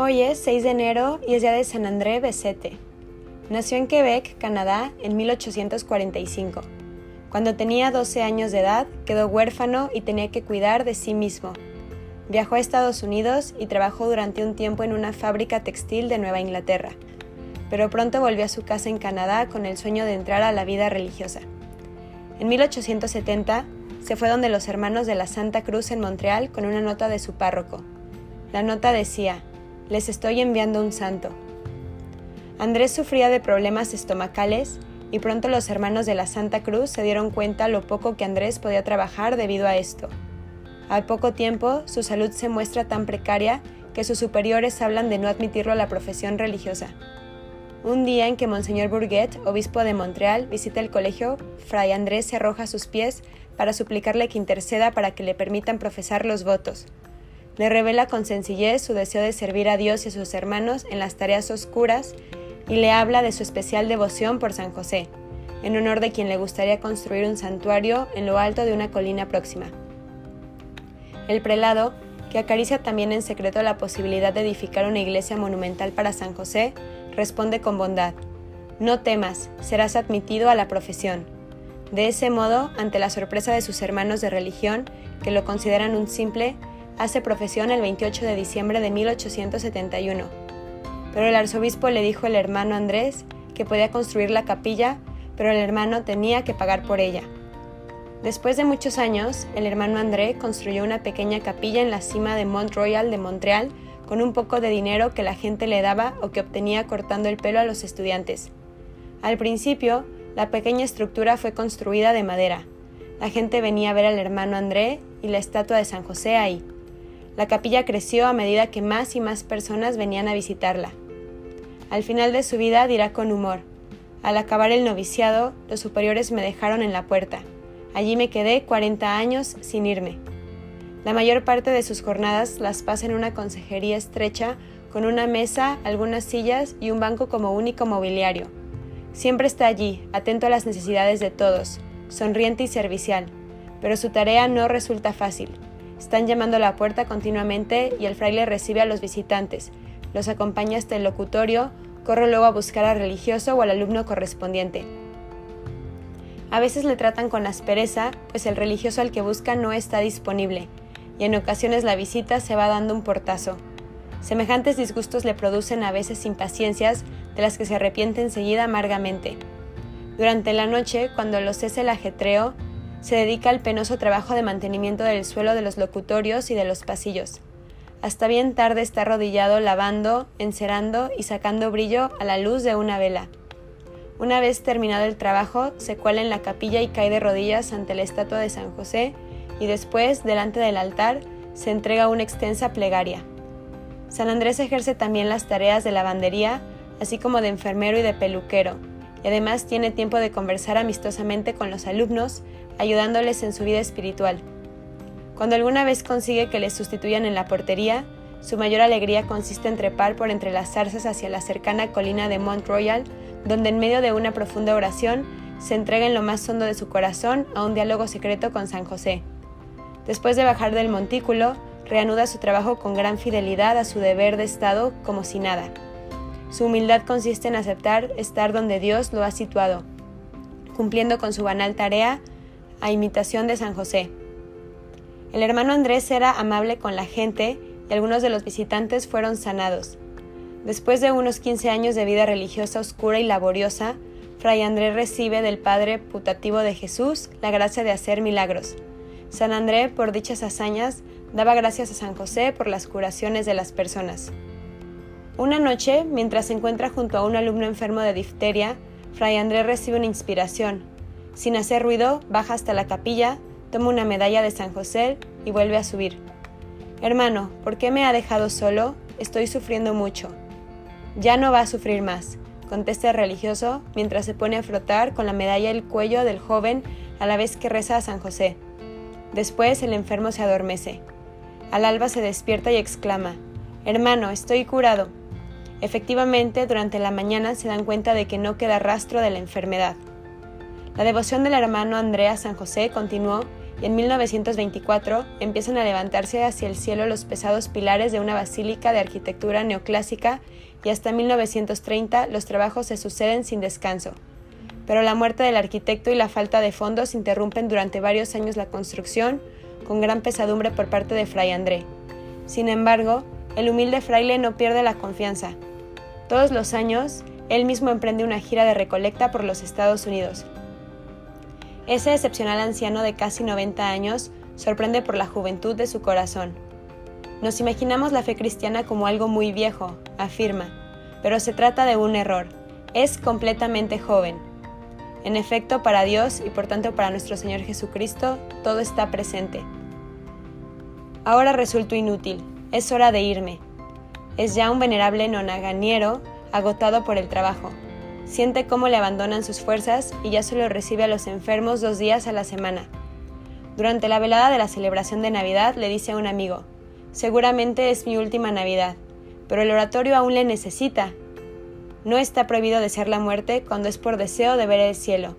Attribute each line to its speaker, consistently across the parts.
Speaker 1: Hoy es 6 de enero y es día de San André Becete. Nació en Quebec, Canadá, en 1845. Cuando tenía 12 años de edad, quedó huérfano y tenía que cuidar de sí mismo. Viajó a Estados Unidos y trabajó durante un tiempo en una fábrica textil de Nueva Inglaterra, pero pronto volvió a su casa en Canadá con el sueño de entrar a la vida religiosa. En 1870 se fue donde los hermanos de la Santa Cruz en Montreal con una nota de su párroco. La nota decía, les estoy enviando un santo. Andrés sufría de problemas estomacales y pronto los hermanos de la Santa Cruz se dieron cuenta lo poco que Andrés podía trabajar debido a esto. Al poco tiempo, su salud se muestra tan precaria que sus superiores hablan de no admitirlo a la profesión religiosa. Un día en que Monseñor Bourget, obispo de Montreal, visita el colegio, Fray Andrés se arroja a sus pies para suplicarle que interceda para que le permitan profesar los votos. Le revela con sencillez su deseo de servir a Dios y a sus hermanos en las tareas oscuras y le habla de su especial devoción por San José, en honor de quien le gustaría construir un santuario en lo alto de una colina próxima. El prelado, que acaricia también en secreto la posibilidad de edificar una iglesia monumental para San José, responde con bondad, No temas, serás admitido a la profesión. De ese modo, ante la sorpresa de sus hermanos de religión, que lo consideran un simple, hace profesión el 28 de diciembre de 1871. Pero el arzobispo le dijo al hermano Andrés que podía construir la capilla, pero el hermano tenía que pagar por ella. Después de muchos años, el hermano André construyó una pequeña capilla en la cima de Mont Royal de Montreal con un poco de dinero que la gente le daba o que obtenía cortando el pelo a los estudiantes. Al principio, la pequeña estructura fue construida de madera. La gente venía a ver al hermano André y la estatua de San José ahí. La capilla creció a medida que más y más personas venían a visitarla. Al final de su vida dirá con humor, al acabar el noviciado, los superiores me dejaron en la puerta. Allí me quedé 40 años sin irme. La mayor parte de sus jornadas las pasa en una consejería estrecha con una mesa, algunas sillas y un banco como único mobiliario. Siempre está allí, atento a las necesidades de todos, sonriente y servicial, pero su tarea no resulta fácil. Están llamando a la puerta continuamente y el fraile recibe a los visitantes, los acompaña hasta el locutorio, corre luego a buscar al religioso o al alumno correspondiente. A veces le tratan con aspereza, pues el religioso al que busca no está disponible, y en ocasiones la visita se va dando un portazo. Semejantes disgustos le producen a veces impaciencias de las que se arrepiente enseguida amargamente. Durante la noche, cuando lo cese el ajetreo, se dedica al penoso trabajo de mantenimiento del suelo de los locutorios y de los pasillos. Hasta bien tarde está arrodillado lavando, encerando y sacando brillo a la luz de una vela. Una vez terminado el trabajo, se cuela en la capilla y cae de rodillas ante la estatua de San José y después, delante del altar, se entrega una extensa plegaria. San Andrés ejerce también las tareas de lavandería, así como de enfermero y de peluquero, y además tiene tiempo de conversar amistosamente con los alumnos, ayudándoles en su vida espiritual. Cuando alguna vez consigue que le sustituyan en la portería, su mayor alegría consiste en trepar por entre las zarzas hacia la cercana colina de Mont Royal, donde en medio de una profunda oración se entrega en lo más hondo de su corazón a un diálogo secreto con San José. Después de bajar del montículo, reanuda su trabajo con gran fidelidad a su deber de Estado como si nada. Su humildad consiste en aceptar estar donde Dios lo ha situado, cumpliendo con su banal tarea a imitación de San José. El hermano Andrés era amable con la gente y algunos de los visitantes fueron sanados. Después de unos 15 años de vida religiosa oscura y laboriosa, Fray Andrés recibe del Padre putativo de Jesús la gracia de hacer milagros. San André, por dichas hazañas, daba gracias a San José por las curaciones de las personas. Una noche, mientras se encuentra junto a un alumno enfermo de difteria, Fray Andrés recibe una inspiración. Sin hacer ruido, baja hasta la capilla, toma una medalla de San José y vuelve a subir. Hermano, ¿por qué me ha dejado solo? Estoy sufriendo mucho. Ya no va a sufrir más, contesta el religioso mientras se pone a frotar con la medalla el cuello del joven a la vez que reza a San José. Después el enfermo se adormece. Al alba se despierta y exclama, Hermano, estoy curado. Efectivamente, durante la mañana se dan cuenta de que no queda rastro de la enfermedad. La devoción del hermano Andrea San José continuó y en 1924 empiezan a levantarse hacia el cielo los pesados pilares de una basílica de arquitectura neoclásica y hasta 1930 los trabajos se suceden sin descanso. Pero la muerte del arquitecto y la falta de fondos interrumpen durante varios años la construcción, con gran pesadumbre por parte de Fray André. Sin embargo, el humilde fraile no pierde la confianza. Todos los años, él mismo emprende una gira de recolecta por los Estados Unidos. Ese excepcional anciano de casi 90 años sorprende por la juventud de su corazón. Nos imaginamos la fe cristiana como algo muy viejo, afirma, pero se trata de un error. Es completamente joven. En efecto, para Dios y por tanto para nuestro Señor Jesucristo, todo está presente. Ahora resulto inútil, es hora de irme. Es ya un venerable nonaganiero agotado por el trabajo. Siente cómo le abandonan sus fuerzas y ya solo recibe a los enfermos dos días a la semana. Durante la velada de la celebración de Navidad le dice a un amigo, seguramente es mi última Navidad, pero el oratorio aún le necesita. No está prohibido desear la muerte cuando es por deseo de ver el cielo.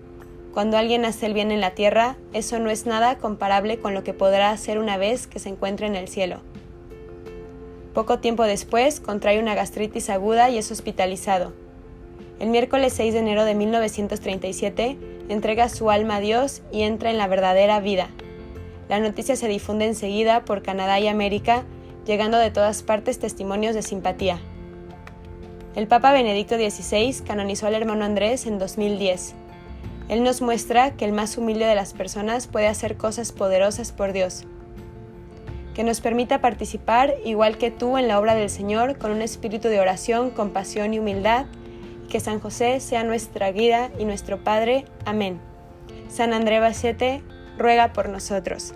Speaker 1: Cuando alguien hace el bien en la tierra, eso no es nada comparable con lo que podrá hacer una vez que se encuentre en el cielo. Poco tiempo después contrae una gastritis aguda y es hospitalizado. El miércoles 6 de enero de 1937 entrega su alma a Dios y entra en la verdadera vida. La noticia se difunde enseguida por Canadá y América, llegando de todas partes testimonios de simpatía. El Papa Benedicto XVI canonizó al hermano Andrés en 2010. Él nos muestra que el más humilde de las personas puede hacer cosas poderosas por Dios que nos permita participar, igual que tú, en la obra del Señor, con un espíritu de oración, compasión y humildad, que San José sea nuestra guía y nuestro Padre. Amén. San André Bacete, ruega por nosotros.